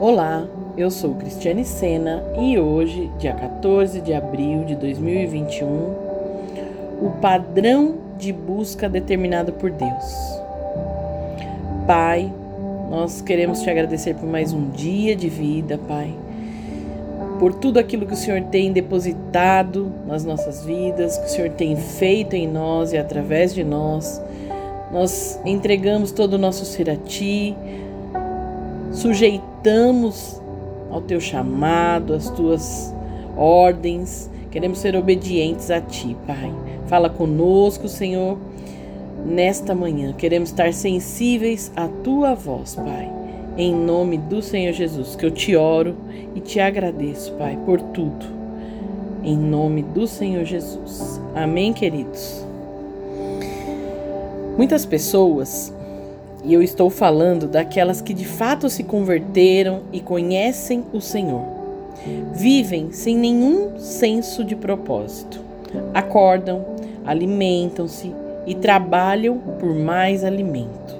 Olá, eu sou Cristiane Sena e hoje, dia 14 de abril de 2021, o padrão de busca determinado por Deus. Pai, nós queremos te agradecer por mais um dia de vida, Pai, por tudo aquilo que o Senhor tem depositado nas nossas vidas, que o Senhor tem feito em nós e através de nós. Nós entregamos todo o nosso ser a Ti, sujeitamos ao teu chamado, às tuas ordens. Queremos ser obedientes a ti, Pai. Fala conosco, Senhor, nesta manhã. Queremos estar sensíveis à tua voz, Pai. Em nome do Senhor Jesus, que eu te oro e te agradeço, Pai, por tudo. Em nome do Senhor Jesus. Amém, queridos. Muitas pessoas e eu estou falando daquelas que de fato se converteram e conhecem o Senhor. Vivem sem nenhum senso de propósito. Acordam, alimentam-se e trabalham por mais alimento.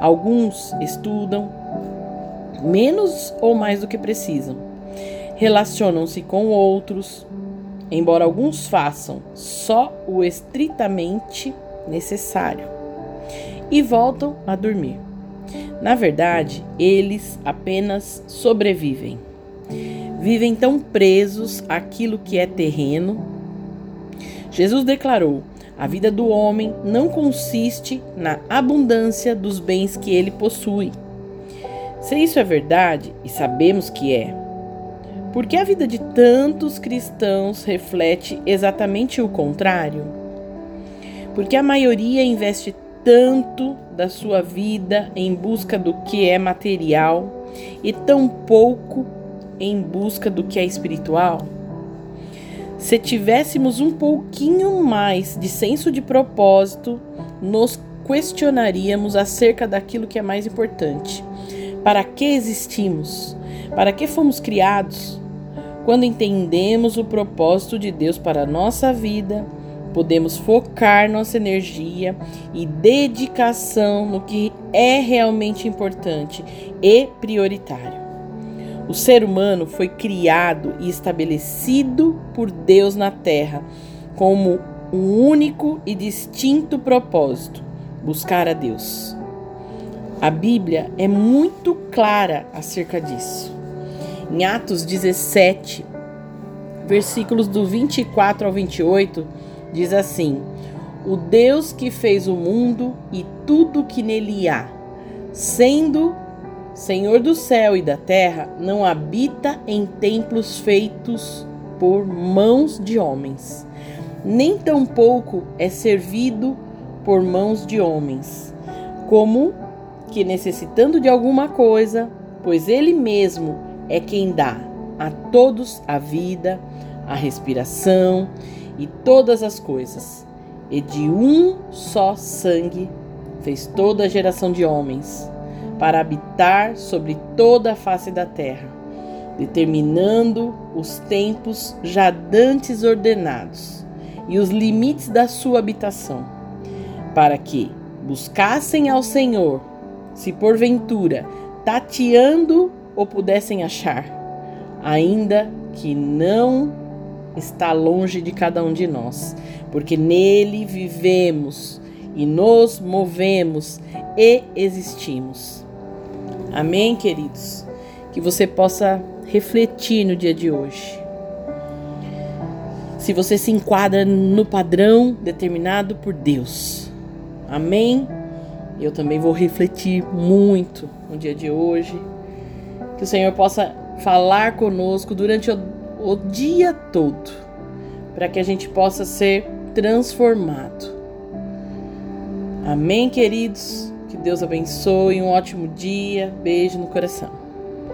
Alguns estudam menos ou mais do que precisam. Relacionam-se com outros, embora alguns façam só o estritamente necessário e voltam a dormir. Na verdade, eles apenas sobrevivem. Vivem tão presos àquilo que é terreno. Jesus declarou: a vida do homem não consiste na abundância dos bens que ele possui. Se isso é verdade, e sabemos que é, por que a vida de tantos cristãos reflete exatamente o contrário? Porque a maioria investe tanto da sua vida em busca do que é material e tão pouco em busca do que é espiritual? Se tivéssemos um pouquinho mais de senso de propósito, nos questionaríamos acerca daquilo que é mais importante. Para que existimos? Para que fomos criados? Quando entendemos o propósito de Deus para a nossa vida, podemos focar nossa energia e dedicação no que é realmente importante e prioritário. O ser humano foi criado e estabelecido por Deus na Terra como um único e distinto propósito: buscar a Deus. A Bíblia é muito clara acerca disso. Em Atos 17, versículos do 24 ao 28, Diz assim: O Deus que fez o mundo e tudo que nele há, sendo Senhor do céu e da terra, não habita em templos feitos por mãos de homens, nem tampouco é servido por mãos de homens, como que necessitando de alguma coisa, pois ele mesmo é quem dá a todos a vida, a respiração e todas as coisas, e de um só sangue fez toda a geração de homens, para habitar sobre toda a face da terra, determinando os tempos já dantes ordenados e os limites da sua habitação, para que buscassem ao Senhor, se porventura tateando o pudessem achar, ainda que não está longe de cada um de nós, porque nele vivemos e nos movemos e existimos. Amém, queridos? Que você possa refletir no dia de hoje. Se você se enquadra no padrão determinado por Deus. Amém? Eu também vou refletir muito no dia de hoje. Que o Senhor possa falar conosco durante o o dia todo, para que a gente possa ser transformado. Amém, queridos? Que Deus abençoe, um ótimo dia, beijo no coração.